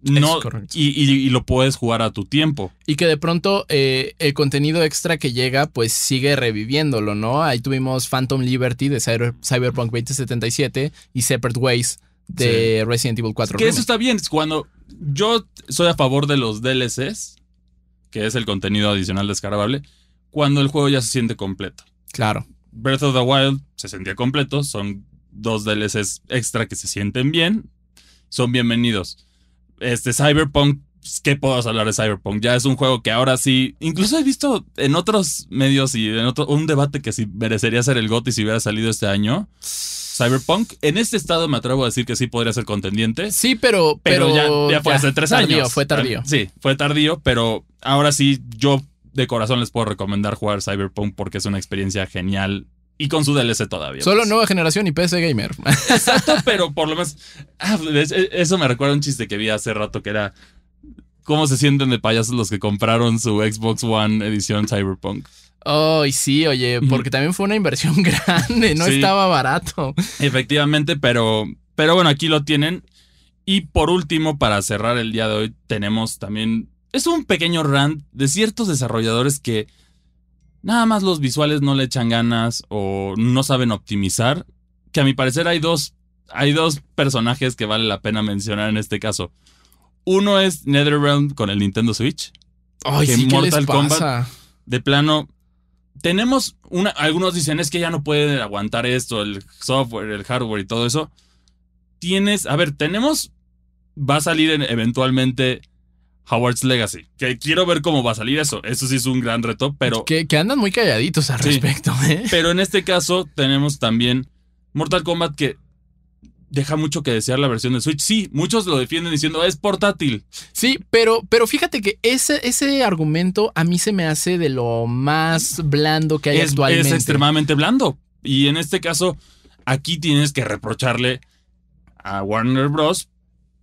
B: No, y- y lo puedes jugar a tu tiempo.
A: Y que de pronto eh, el contenido extra que llega, pues sigue reviviéndolo, ¿no? Ahí tuvimos Phantom Liberty de Cyber- Cyberpunk 2077 y Separate Ways de Resident Evil 4.
B: Que eso está bien. Cuando yo soy a favor de los DLCs, que es el contenido adicional descargable, cuando el juego ya se siente completo.
A: Claro.
B: Breath of the Wild se sentía completo, son dos DLCs extra que se sienten bien, son bienvenidos. Este Cyberpunk pues, ¿qué puedo hablar de Cyberpunk? Ya es un juego que ahora sí, incluso he visto en otros medios y en otro, un debate que si merecería ser el GOTY si hubiera salido este año. Cyberpunk, en este estado me atrevo a decir que sí podría ser contendiente.
A: Sí, pero.
B: Pero, ya, fue hace tres años.
A: Fue tardío.
B: Sí, fue tardío, pero ahora sí, yo de corazón les puedo recomendar jugar Cyberpunk porque es una experiencia genial y con su DLC todavía.
A: Solo pues. nueva generación y PC Gamer.
B: Exacto, pero por lo menos. Ah, eso me recuerda un chiste que vi hace rato que era. ¿Cómo se sienten de payasos los que compraron su Xbox One edición Cyberpunk?
A: Oh, sí, oye, porque también fue una inversión grande, no estaba barato.
B: Efectivamente, pero, pero bueno, aquí lo tienen. Y por último, para cerrar el día de hoy, tenemos también. Es un pequeño rant de ciertos desarrolladores que nada más los visuales no le echan ganas o no saben optimizar. Que a mi parecer hay dos, hay dos personajes que vale la pena mencionar en este caso. Uno es NetherRealm con el Nintendo Switch.
A: Ay, que Mortal Kombat
B: de plano tenemos una algunos dicen es que ya no puede aguantar esto, el software, el hardware y todo eso. Tienes, a ver, tenemos va a salir eventualmente Howard's Legacy. Que quiero ver cómo va a salir eso. Eso sí es un gran reto, pero.
A: Que, andan muy calladitos al respecto, ¿eh?
B: Pero en este caso tenemos también Mortal Kombat que deja mucho que desear la versión de Switch. Sí, muchos lo defienden diciendo es portátil.
A: Sí, pero, pero fíjate que ese, ese argumento a mí se me hace de lo más blando que hay actualmente.
B: Es extremadamente blando. Y en este caso, aquí tienes que reprocharle a Warner Bros.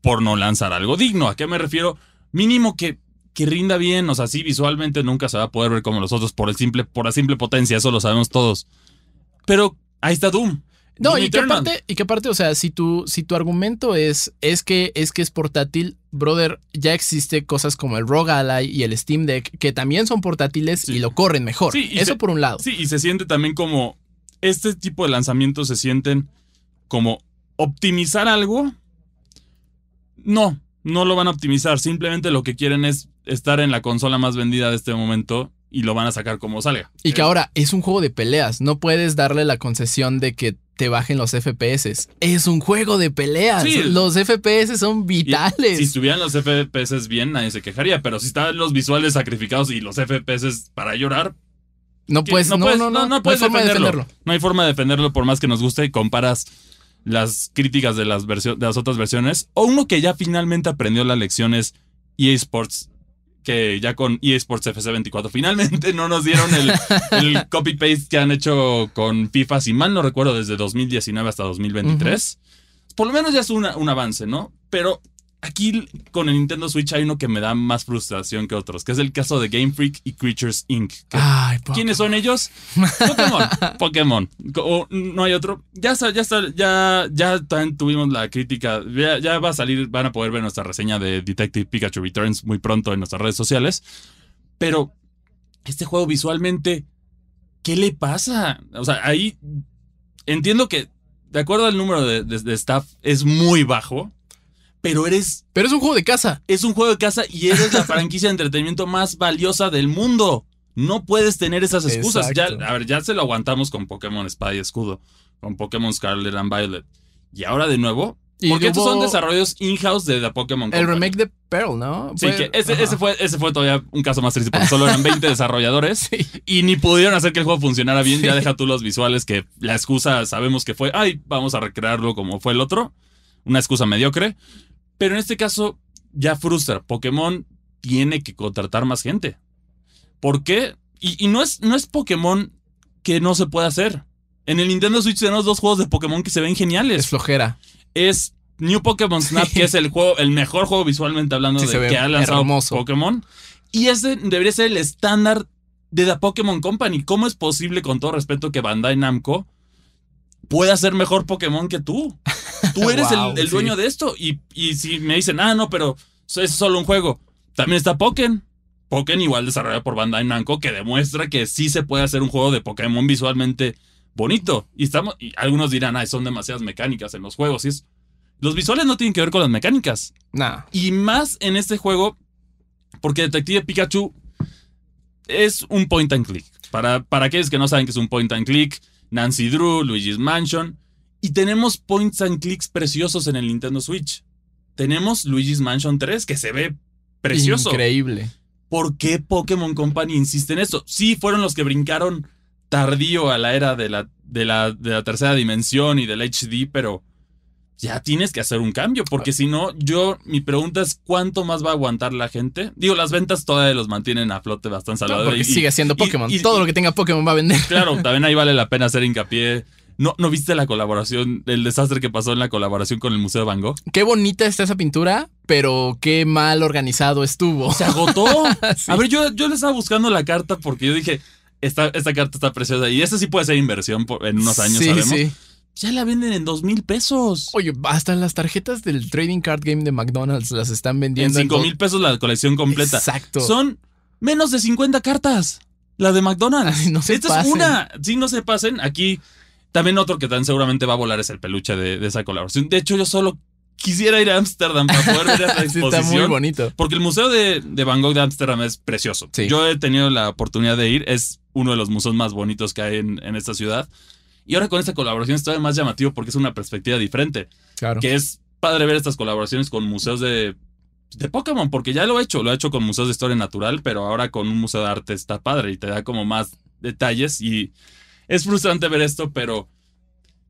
B: por no lanzar algo digno. ¿A qué me refiero? mínimo que, que rinda bien, o sea, sí, visualmente nunca se va a poder ver como los otros por, el simple, por la simple potencia, eso lo sabemos todos. Pero ahí está Doom.
A: No, y qué parte, y qué parte, o sea, si tu, si tu argumento es, es que es que es portátil, brother, ya existe cosas como el Rogue Ally y el Steam Deck que también son portátiles y lo corren mejor. Sí, Eso por un lado.
B: Sí, y se siente también como este tipo de lanzamientos se sienten como optimizar algo. No, no lo van a optimizar, simplemente lo que quieren es estar en la consola más vendida de este momento y lo van a sacar como salga.
A: Y que ahora es un juego de peleas, no puedes darle la concesión de que te bajen los FPS. Es un juego de peleas. los FPS son vitales.
B: si estuvieran los FPS bien, nadie se quejaría, pero si están los visuales sacrificados y los FPS para llorar,
A: no puedes, no, no, no, no, puedes defenderlo.
B: No hay forma de defenderlo por más que nos guste y comparas las críticas de las, de las otras versiones. O uno que ya finalmente aprendió las lecciones EA Sports, que ya con EA Sports FC24 finalmente no nos dieron el, copy-paste que han hecho con FIFA, si mal no recuerdo, desde 2019 hasta 2023. Por lo menos ya es un avance, ¿no? Pero Aquí con el Nintendo Switch hay uno que me da más frustración que otros, que es el caso de Game Freak y Creatures Inc. ¿Quiénes son ellos? Pokémon. Pokémon. no hay otro. Ya está, ya está, ya, ya también tuvimos la crítica. Ya, va a salir, van a poder ver nuestra reseña de Detective Pikachu Returns muy pronto en nuestras redes sociales. Pero este juego visualmente, ¿qué le pasa? O sea, ahí entiendo que, de acuerdo al número de staff, es muy bajo pero eres.
A: Pero es un juego de casa.
B: Es un juego de casa y eres la franquicia de entretenimiento más valiosa del mundo. No puedes tener esas excusas. Ya, a ver, ya se lo aguantamos con Pokémon Espada y Escudo, con Pokémon Scarlet and Violet. Y ahora de nuevo, porque estos son desarrollos in-house de The Pokémon
A: El remake de Pearl, ¿no?
B: Sí, que ese, fue, ese fue todavía un caso más triste porque solo eran 20 desarrolladores y ni pudieron hacer que el juego funcionara bien. Ya deja tú los visuales que la excusa sabemos que fue, ay, vamos a recrearlo como fue el otro. Una excusa mediocre. Pero en este caso ya frustra. Pokémon tiene que contratar más gente. ¿Por qué? Y, no, es, no es Pokémon que no se puede hacer. En el Nintendo Switch tenemos dos juegos de Pokémon que se ven geniales.
A: Es flojera.
B: Es New Pokémon Snap, que es el juego, el mejor juego visualmente hablando de que ha lanzado Pokémon. Y ese debería ser el estándar de la Pokémon Company. ¿Cómo es posible, con todo respeto, que Bandai Namco pueda ser mejor Pokémon que tú? Tú eres el, dueño de esto. Y, si me dicen, ah, no, pero es solo un juego. También está Pokémon. Pokémon igual desarrollado por Bandai Namco que demuestra que sí se puede hacer un juego de Pokémon visualmente bonito. Y estamos y algunos dirán, ay, son demasiadas mecánicas en los juegos. Y es, los visuales no tienen que ver con las mecánicas.
A: Nada.
B: Y más en este juego, porque Detective Pikachu es un point and click. Para, para aquellos que no saben que es un point and click, Nancy Drew, Luigi's Mansion, y tenemos points and clicks preciosos en el Nintendo Switch. Tenemos Luigi's Mansion 3, que se ve precioso.
A: Increíble.
B: ¿Por qué Pokémon Company insiste en esto? Sí, fueron los que brincaron tardío a la era de la, de la, de la tercera dimensión y del HD, pero ya tienes que hacer un cambio, porque si no, yo, mi pregunta es cuánto más va a aguantar la gente. Digo, las ventas todavía los mantienen a flote bastante saludables.
A: porque
B: y-
A: sigue siendo Pokémon.
B: y-
A: Todo lo que tenga Pokémon va a vender.
B: Claro, también ahí vale la pena hacer hincapié. ¿No, ¿No viste la colaboración, el desastre que pasó en la colaboración con el Museo de Van Gogh?
A: Qué bonita está esa pintura, pero qué mal organizado estuvo.
B: Se agotó.
A: Sí.
B: A ver, yo, yo le estaba buscando la carta porque yo dije, esta, esta carta está preciosa y esta sí puede ser inversión por- en unos años,
A: sí,
B: sabemos.
A: sí.
B: Ya la venden en dos mil pesos.
A: Oye, hasta las tarjetas del trading card game de McDonald's las están
B: En
A: vendiendo.
B: cinco
A: to-
B: mil pesos la colección completa.
A: Exacto.
B: Son menos de 50 cartas. La de McDonald's.
A: Ay, no se
B: Esta es una. Sí, no se pasen. Aquí también otro que tan seguramente va a volar es el peluche de, de esa colaboración. De hecho, yo solo quisiera ir a Ámsterdam para poder ver esa
A: Sí, está muy
B: exposición.
A: bonito.
B: Porque el museo de, de Van Gogh de Ámsterdam es precioso.
A: Sí.
B: Yo he tenido la oportunidad de ir. Es uno de los museos más bonitos que hay en, en esta ciudad. Y ahora con esta colaboración es todavía más llamativo porque es una perspectiva diferente.
A: Claro.
B: Que es padre ver estas colaboraciones con museos de, de Pokémon, porque ya lo he hecho. Lo he hecho con museos de historia natural, pero ahora con un museo de arte está padre y te da como más detalles. Y es frustrante ver esto, pero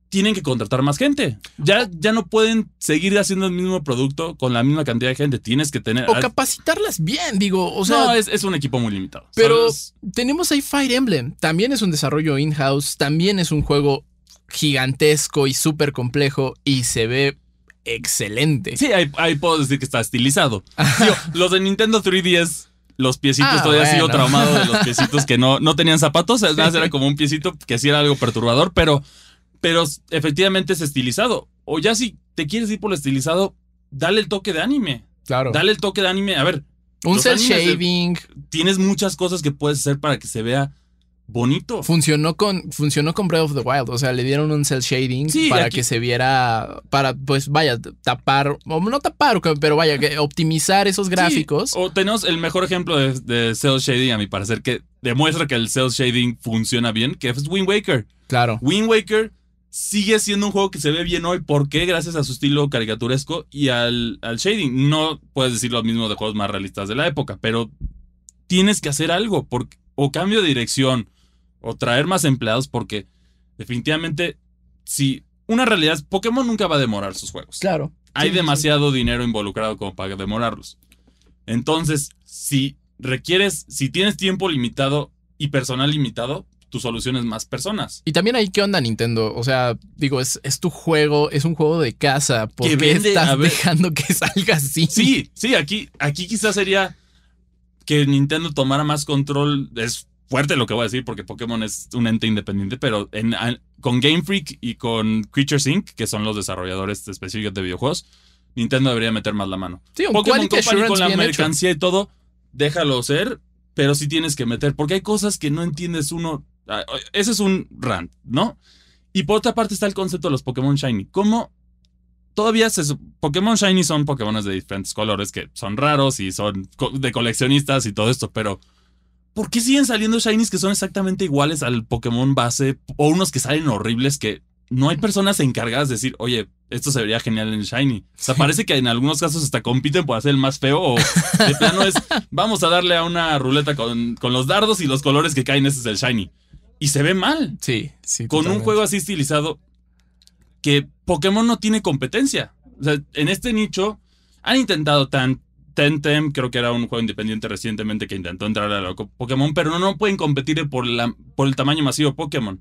B: tienen que contratar más gente. Ya, ya no pueden seguir haciendo el mismo producto con la misma cantidad de gente. Tienes que tener.
A: O capacitarlas bien, digo. O sea,
B: no, es, es un equipo muy limitado.
A: Pero
B: ¿sabes?
A: tenemos ahí Fire Emblem. También es un desarrollo in-house. También es un juego gigantesco y súper complejo. Y se ve excelente.
B: Sí, ahí, ahí puedo decir que está estilizado. Digo, los de Nintendo 3DS, los piecitos
A: Ah,
B: todavía sigo
A: bueno.
B: traumado de los piecitos que no, no tenían zapatos. Además, era como un piecito que sí era algo perturbador, pero, pero efectivamente es estilizado. O ya si te quieres ir por lo estilizado, dale el toque de anime.
A: Claro.
B: Dale el toque de anime. A ver,
A: un cel
B: de-
A: shading.
B: tienes muchas cosas que puedes hacer para que se vea bonito.
A: Funcionó con, funcionó con Breath of the Wild. O sea, le dieron un cel shading
B: Sí,
A: para
B: aquí-
A: que se viera. Para, pues vaya, tapar. O no tapar, pero vaya, que optimizar esos gráficos.
B: Sí, O tenemos el mejor ejemplo de, de cel shading, a mi parecer, que demuestra que el cel shading funciona bien, que es Wind Waker.
A: Claro.
B: Wind Waker sigue siendo un juego que se ve bien hoy. ¿Por qué? Gracias a su estilo caricaturesco y al, al shading. No puedes decir lo mismo de juegos más realistas de la época, pero tienes que hacer algo. Porque, o cambio de dirección, o traer más empleados, porque definitivamente, si una realidad es, Pokémon nunca va a demorar sus juegos.
A: Claro.
B: Hay
A: Sí, sí,
B: demasiado dinero involucrado como para demorarlos. Entonces, si requieres, si tienes tiempo limitado y personal limitado, tu solución es más personas.
A: Y también ahí, ¿qué onda Nintendo? O sea, digo, es, es tu juego, es un juego de casa. ¿Por
B: Que
A: qué
B: vende,
A: estás dejando que salga así?
B: Sí, sí, aquí, aquí quizás sería que Nintendo tomara más control. Es fuerte lo que voy a decir porque Pokémon es un ente independiente, pero en- con Game Freak y con Creatures Inc., que son los desarrolladores específicos de videojuegos, Nintendo debería meter más la mano.
A: Sí, un
B: Pokémon Company con la
A: hecho.
B: mercancía y todo, déjalo ser, pero sí tienes que meter, porque hay cosas que no entiendes uno. ah, Ese es un rant, ¿no? Y por otra parte está el concepto de los Pokémon Shiny. ¿Cómo todavía se, Pokémon Shiny son Pokémon de diferentes colores que son raros y son de coleccionistas y todo esto, pero ¿por qué siguen saliendo Shinies que son exactamente iguales al Pokémon base o unos que salen horribles que no hay personas encargadas de decir, oye, esto se vería genial en Shiny? O sea, parece que en algunos casos hasta compiten por hacer el más feo o de plano es, vamos a darle a una ruleta con, con los dardos y los colores que caen, ese es el Shiny. Y se ve mal
A: Sí, sí.
B: con un juego así estilizado que Pokémon no tiene competencia. O sea, en este nicho han intentado tan Tentem, creo que era un juego independiente recientemente que intentó entrar a la Pokémon, pero no, pueden competir por, la, por el tamaño masivo de Pokémon.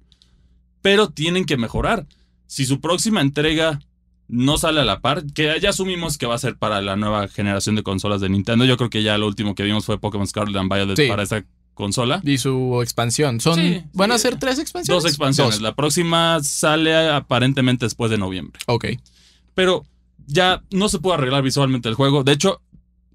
B: Pero tienen que mejorar. Si su próxima entrega no sale a la par, que ya asumimos que va a ser para la nueva generación de consolas de Nintendo, yo creo que ya lo último que vimos fue Pokémon Scarlet and Violet
A: Sí.
B: para esa consola.
A: Y su expansión. Son,
B: Sí,
A: ¿Van a ser tres expansiones?
B: Dos expansiones.
A: Dos.
B: La próxima sale aparentemente después de noviembre.
A: Ok.
B: Pero ya no se puede arreglar visualmente el juego. De hecho,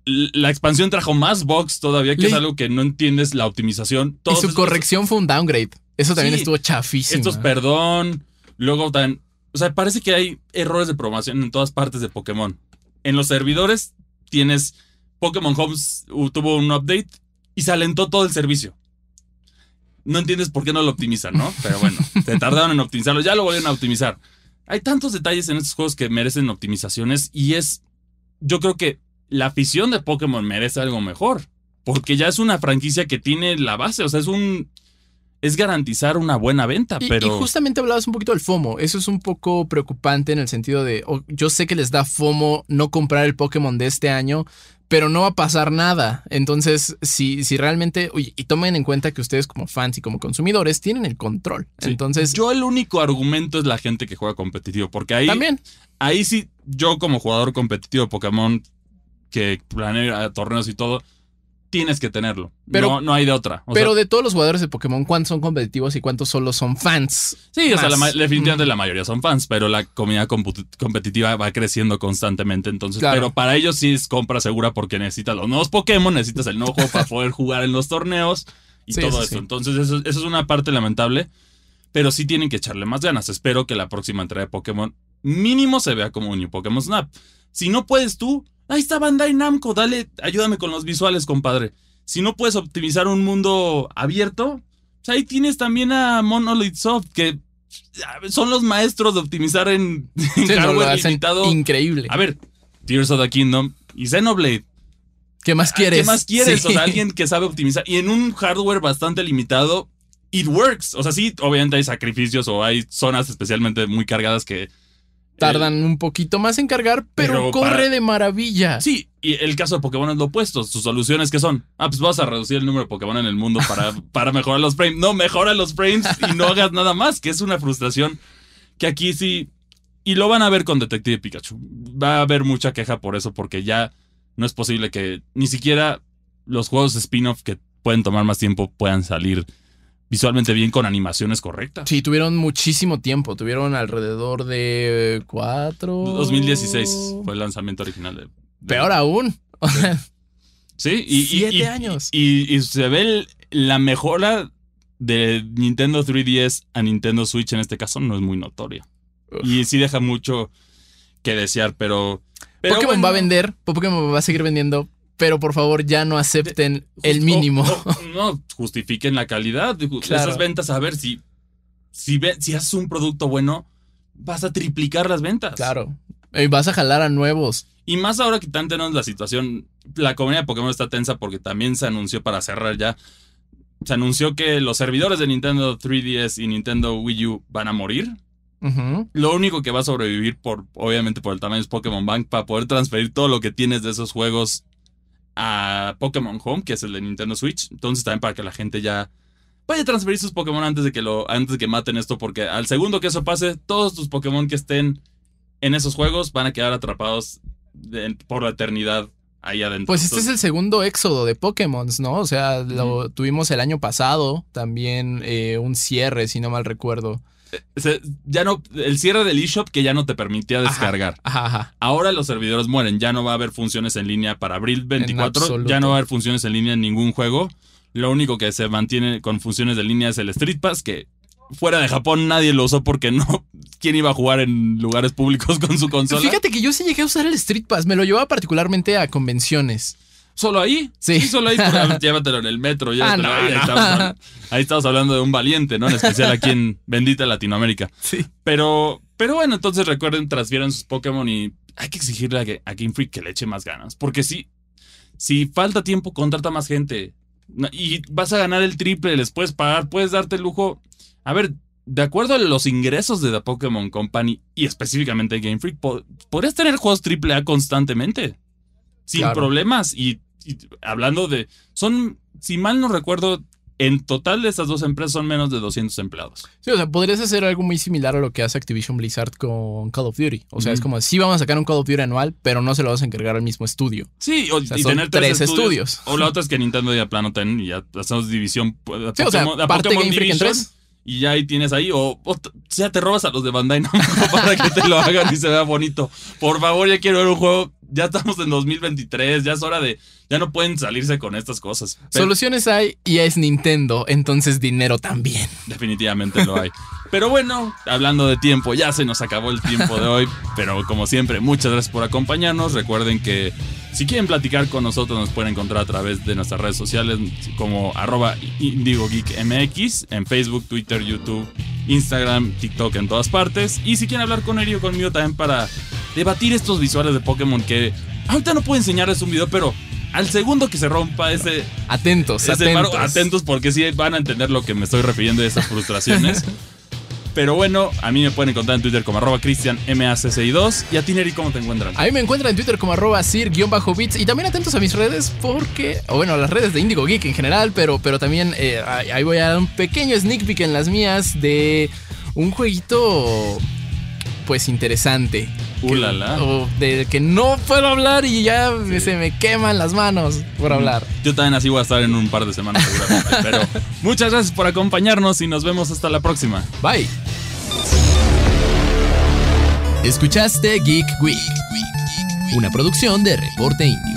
B: la expansión trajo más bugs todavía, que
A: Le-
B: es algo que no entiendes la optimización. Todos
A: y su corrección fue un downgrade. Eso también
B: Sí.
A: estuvo chafísimo.
B: Estos perdón. Luego también. O sea, parece que hay errores de programación en todas partes de Pokémon. En los servidores tienes. Pokémon Homes tuvo un update y se alentó todo el servicio. No entiendes por qué no lo optimizan, ¿no? Pero bueno, se tardaron en optimizarlo, ya lo volvieron a optimizar. Hay tantos detalles en estos juegos que merecen optimizaciones y es. Yo creo que la afición de Pokémon merece algo mejor. Porque ya es una franquicia que tiene la base, o sea, es un es garantizar una buena venta,
A: Y-
B: pero
A: Y justamente hablabas un poquito del FOMO. Eso es un poco preocupante en el sentido de, oh, yo sé que les da FOMO no comprar el Pokémon de este año, pero no va a pasar nada. Entonces, si, si realmente, oye, y tomen en cuenta que ustedes como fans y como consumidores tienen el control.
B: Sí.
A: Entonces,
B: yo el único argumento es la gente que juega competitivo, porque ahí
A: también,
B: ahí sí, yo como jugador competitivo de Pokémon que planea ir a torneos y todo, tienes que tenerlo.
A: Pero-
B: no, no hay de otra. O
A: pero
B: sea,
A: de todos los jugadores de Pokémon, ¿cuántos son competitivos y cuántos solo son fans?
B: sí, o sea, la
A: más.
B: definitivamente
A: Mm.
B: la mayoría son fans, pero la comunidad competitiva va creciendo constantemente. Entonces,
A: Claro.
B: pero para ellos sí es compra segura porque necesitas los nuevos Pokémon, necesitas el nuevo juego para poder jugar en los torneos y
A: Sí,
B: todo eso.
A: sí.
B: Entonces, eso, eso es una parte lamentable. Pero sí tienen que echarle más ganas. Espero que la próxima entrega de Pokémon mínimo se vea como un New Pokémon Snap. Si no puedes tú, ahí está Bandai Namco, dale, ayúdame con los visuales, compadre. Si no puedes optimizar un mundo abierto, pues ahí tienes también a Monolith Soft, que son los maestros de optimizar en, en
A: Sí,
B: hardware limitado.
A: increíble.
B: A ver, Tears of the Kingdom y Xenoblade.
A: ¿Qué más quieres?
B: ¿Qué más quieres?
A: Sí.
B: O sea, alguien que sabe optimizar. Y en un hardware bastante limitado, it works. O sea, sí, obviamente hay sacrificios o hay zonas especialmente muy cargadas que.
A: Tardan un poquito más en cargar, pero,
B: Pero
A: corre
B: para-
A: de maravilla.
B: Sí, y el caso de Pokémon es lo opuesto. Sus soluciones que son, ah, pues vas a reducir el número de Pokémon en el mundo para, para mejorar los frames. No, mejora los frames y no hagas nada más, que es una frustración que aquí sí. Y lo van a ver con Detective Pikachu. Va a haber mucha queja por eso, porque ya no es posible que ni siquiera los juegos spin-off que pueden tomar más tiempo puedan salir visualmente bien con animaciones correctas.
A: Sí, tuvieron muchísimo tiempo. Tuvieron alrededor de cuatro.
B: 2016 fue el lanzamiento original de. de-
A: Peor aún.
B: Sí, y,
A: Siete
B: y-
A: años.
B: Y, y se ve el- la mejora de Nintendo 3DS a Nintendo Switch en este caso no es muy notoria.
A: Uf.
B: Y sí deja mucho que desear, pero. pero
A: Pokémon
B: bueno,
A: va a vender, Pokémon va a seguir vendiendo, pero por favor ya no acepten el mínimo.
B: o- o- no, justifiquen la calidad.
A: Claro.
B: Esas ventas, a ver si. Si, ve- si haces un producto bueno, vas a triplicar las ventas.
A: Claro. Y vas a jalar a nuevos.
B: Y más ahora que tan tenemos la situación, la comunidad de Pokémon está tensa porque también se anunció para cerrar ya. Se anunció que los servidores de Nintendo 3DS y Nintendo Wii U van a morir. Lo único que va a sobrevivir, por, obviamente por el tamaño, es Pokémon Bank para poder transferir todo lo que tienes de esos juegos a Pokémon Home, que es el de Nintendo Switch. Entonces también para que la gente ya vaya a transferir sus Pokémon antes de que lo antes de que maten esto, porque al segundo que eso pase, todos tus Pokémon que estén en esos juegos van a quedar atrapados de- por la eternidad ahí adentro.
A: Pues este es el segundo éxodo de Pokémon, ¿no? O sea, lo tuvimos el año pasado, también eh, un cierre, si no mal recuerdo.
B: Se- ya no el cierre del eShop que ya no te permitía descargar.
A: Ajá, ajá.
B: Ahora los servidores mueren, ya no va a haber funciones en línea para abril 24,
A: absoluto.
B: ya no va a haber funciones en línea en ningún juego. Lo único que se mantiene con funciones de línea es el Street Pass, que fuera de Japón nadie lo usó porque no. ¿Quién iba a jugar en lugares públicos con su consola?
A: Fíjate que yo sí llegué a usar el Street Pass, me lo llevaba particularmente a convenciones.
B: ¿Solo ahí?
A: Sí.
B: solo ahí. Pues, llévatelo en el metro.
A: Ah, no,
B: ahí.
A: No.
B: estamos, hablando- ahí estamos hablando de un valiente, ¿no? En especial aquí en bendita Latinoamérica.
A: Sí.
B: Pero, pero bueno, entonces recuerden, transfieran sus Pokémon y hay que exigirle a, Ga- a Game Freak que le eche más ganas. Porque si, si falta tiempo, contrata más gente. Y vas a ganar el triple, les puedes pagar, puedes darte el lujo. A ver, de acuerdo a los ingresos de The Pokémon Company y específicamente Game Freak, po- podrías tener juegos triple A constantemente. Sin
A: Claro.
B: problemas. Y, y hablando de. Son, si mal no recuerdo, en total de estas dos empresas son menos de 200 empleados.
A: Sí, o sea, podrías hacer algo muy similar a lo que hace Activision Blizzard con Call of Duty. O sea, es como, sí vamos a sacar un Call of Duty anual, pero no se lo vas a encargar al mismo estudio.
B: Sí, o,
A: sea,
B: y
A: son
B: tener tres, estudios.
A: estudios.
B: O la otra es que Nintendo ya plano ten y ya hacemos división. pues,
A: Sí, o sea,
B: Pokémon- a
A: parte
B: Pokémon
A: en
B: Division,
A: tres.
B: Y ya ahí tienes ahí. O, o ya te robas a los de Bandai Namco para que te lo hagan y se vea bonito. Por favor, ya quiero ver un juego. Ya estamos en 2023. Ya es hora de. Ya no pueden salirse con estas cosas. Pero
A: Soluciones hay y es Nintendo, entonces dinero también.
B: definitivamente lo hay. Pero bueno, hablando de tiempo, ya se nos acabó el tiempo de hoy. Pero como siempre, muchas gracias por acompañarnos. Recuerden que si quieren platicar con nosotros, nos pueden encontrar a través de nuestras redes sociales como arroba IndigoGeekMX en Facebook, Twitter, YouTube, Instagram, TikTok, en todas partes. Y si quieren hablar con Eri o conmigo también para debatir estos visuales de Pokémon que ahorita no puedo enseñarles un video, pero al segundo que se rompa ese.
A: Atentos,
B: ese
A: atentos.
B: paro, atentos porque sí van a entender lo que me estoy refiriendo de esas frustraciones. Pero bueno, a mí me pueden encontrar en Twitter como arroba cristianmacci2. Y a ti, Neri, ¿cómo te encuentran?
A: A mí me encuentran en Twitter como arroba sir-bits y también atentos a mis redes porque, o bueno, a las redes de Indigo Geek en general, pero, pero también eh, ahí ahí voy a dar un pequeño sneak peek en las mías de un jueguito pues interesante.
B: Ulala.
A: O de que no puedo hablar y ya se me queman las manos por hablar.
B: Yo también así voy a estar en un par de semanas seguramente. Pero muchas gracias por acompañarnos y nos vemos hasta la próxima.
A: Bye. Escuchaste Geek Week, una producción de Reporte Índigo.